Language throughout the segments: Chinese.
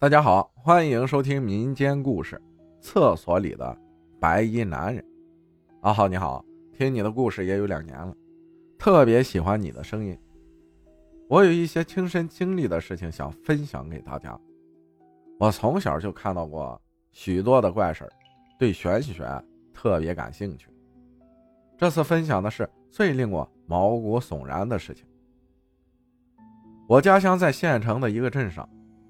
大家好，欢迎收听民间故事《厕所里的白衣男人》。阿浩你好，听你的故事也有两年了，特别喜欢你的声音。我有一些亲身经历的事情想分享给大家。我从小就看到过许多的怪事对玄学特别感兴趣。这次分享的是最令我毛骨悚然的事情。我家乡在县城的一个镇上。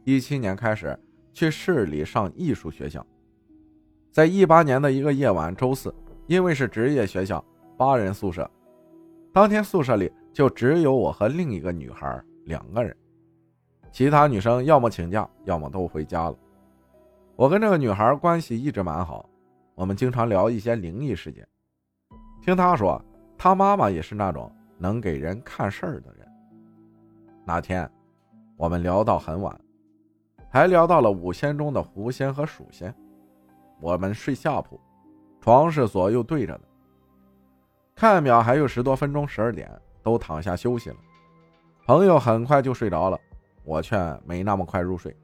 一七年开始去市里上艺术学校，在一八年的一个夜晚，周四，因为是职业学校，八人宿舍，当天宿舍里就只有我和另一个女孩两个人，其他女生要么请假，要么都回家了。我跟这个女孩关系一直蛮好，我们经常聊一些灵异事件。听她说，她妈妈也是那种能给人看事儿的人。那天，我们聊到很晚。还聊到了五仙中的狐仙和鼠仙。我们睡下铺，床是左右对着的。看表还有十多分钟，十二点，都躺下休息了。朋友很快就睡着了，我却没那么快入睡。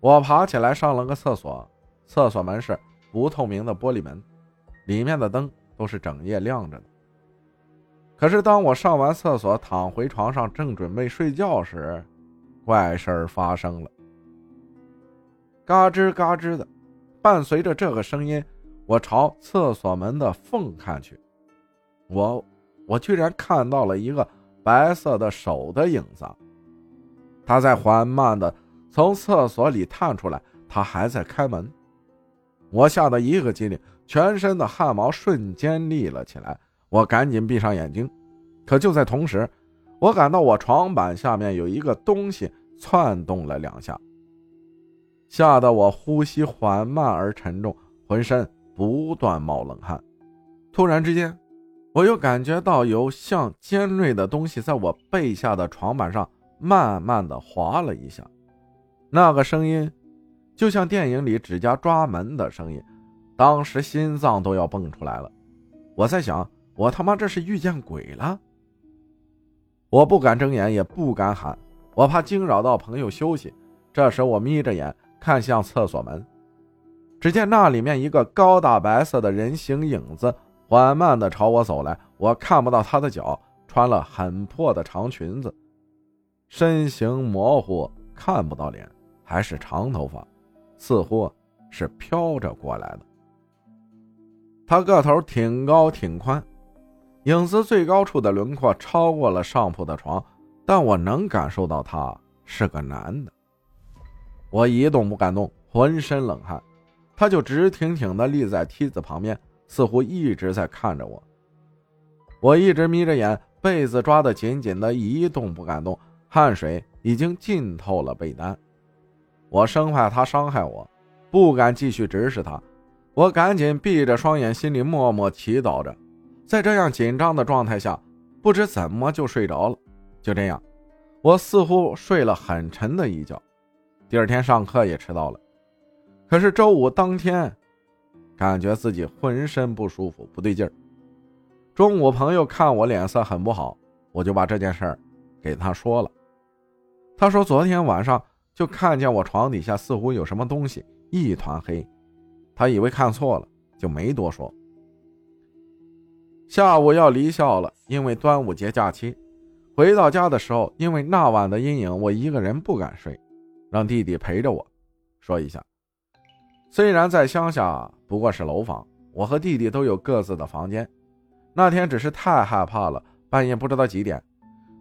我爬起来上了个厕所，厕所门是不透明的玻璃门，里面的灯都是整夜亮着的。可是当我上完厕所躺回床上，正准备睡觉时，怪事儿发生了。嘎吱嘎吱的，伴随着这个声音，我朝厕所门的缝看去，我我居然看到了一个白色的手的影子，他在缓慢的从厕所里探出来，他还在开门，我吓得一个机灵，全身的汗毛瞬间立了起来，我赶紧闭上眼睛，可就在同时，我感到我床板下面有一个东西窜动了两下。吓得我呼吸缓慢而沉重，浑身不断冒冷汗。突然之间，我又感觉到有像尖锐的东西在我背下的床板上慢慢的划了一下。那个声音，就像电影里指甲抓门的声音。当时心脏都要蹦出来了。我在想，我他妈这是遇见鬼了？我不敢睁眼，也不敢喊，我怕惊扰到朋友休息。这时我眯着眼。看向厕所门，只见那里面一个高大白色的人形影子缓慢地朝我走来。我看不到他的脚，穿了很破的长裙子，身形模糊，看不到脸，还是长头发，似乎是飘着过来的。他个头挺高挺宽，影子最高处的轮廓超过了上铺的床，但我能感受到他是个男的。我一动不敢动，浑身冷汗。他就直挺挺地立在梯子旁边，似乎一直在看着我。我一直眯着眼，被子抓得紧紧的，一动不敢动，汗水已经浸透了被单。我生怕他伤害我，不敢继续直视他。我赶紧闭着双眼，心里默默祈祷着。在这样紧张的状态下，不知怎么就睡着了。就这样，我似乎睡了很沉的一觉。第二天上课也迟到了，可是周五当天，感觉自己浑身不舒服，不对劲儿。中午朋友看我脸色很不好，我就把这件事儿给他说了。他说昨天晚上就看见我床底下似乎有什么东西，一团黑，他以为看错了，就没多说。下午要离校了，因为端午节假期，回到家的时候，因为那晚的阴影，我一个人不敢睡。让弟弟陪着我，说一下。虽然在乡下，不过是楼房，我和弟弟都有各自的房间。那天只是太害怕了，半夜不知道几点，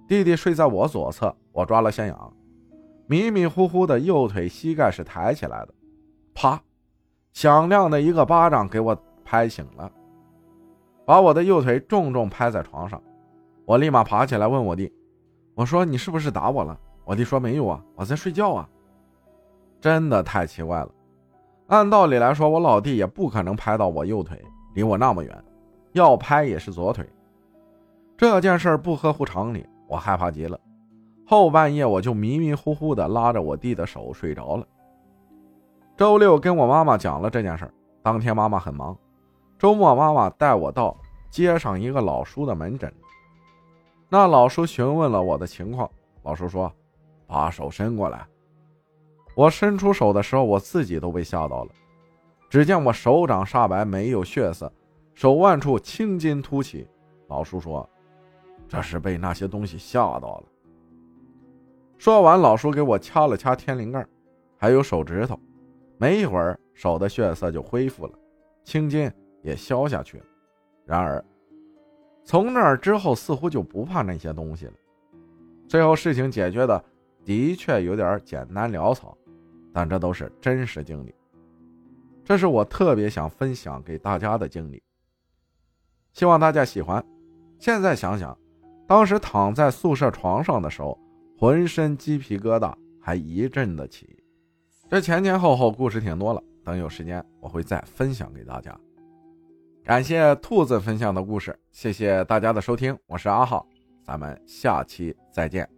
弟弟睡在我左侧，我抓了先痒，迷迷糊糊的右腿膝盖是抬起来的，啪，响亮的一个巴掌给我拍醒了，把我的右腿重重拍在床上。我立马爬起来问我弟：“我说你是不是打我了？”我弟说：“没有啊，我在睡觉啊。”真的太奇怪了。按道理来说，我老弟也不可能拍到我右腿，离我那么远，要拍也是左腿。这件事不合乎常理，我害怕极了。后半夜我就迷迷糊糊的拉着我弟的手睡着了。周六跟我妈妈讲了这件事，当天妈妈很忙。周末妈妈带我到街上一个老叔的门诊，那老叔询问了我的情况，老叔说：“把手伸过来。”我伸出手的时候，我自己都被吓到了。只见我手掌煞白，没有血色，手腕处青筋凸起。老叔说：“这是被那些东西吓到了。”说完，老叔给我掐了掐天灵盖，还有手指头。没一会儿，手的血色就恢复了，青筋也消下去了。然而，从那儿之后，似乎就不怕那些东西了。最后，事情解决的的确有点简单潦草。但这都是真实经历，这是我特别想分享给大家的经历，希望大家喜欢。现在想想，当时躺在宿舍床上的时候，浑身鸡皮疙瘩还一阵的起。这前前后后故事挺多了，等有时间我会再分享给大家。感谢兔子分享的故事，谢谢大家的收听，我是阿浩，咱们下期再见。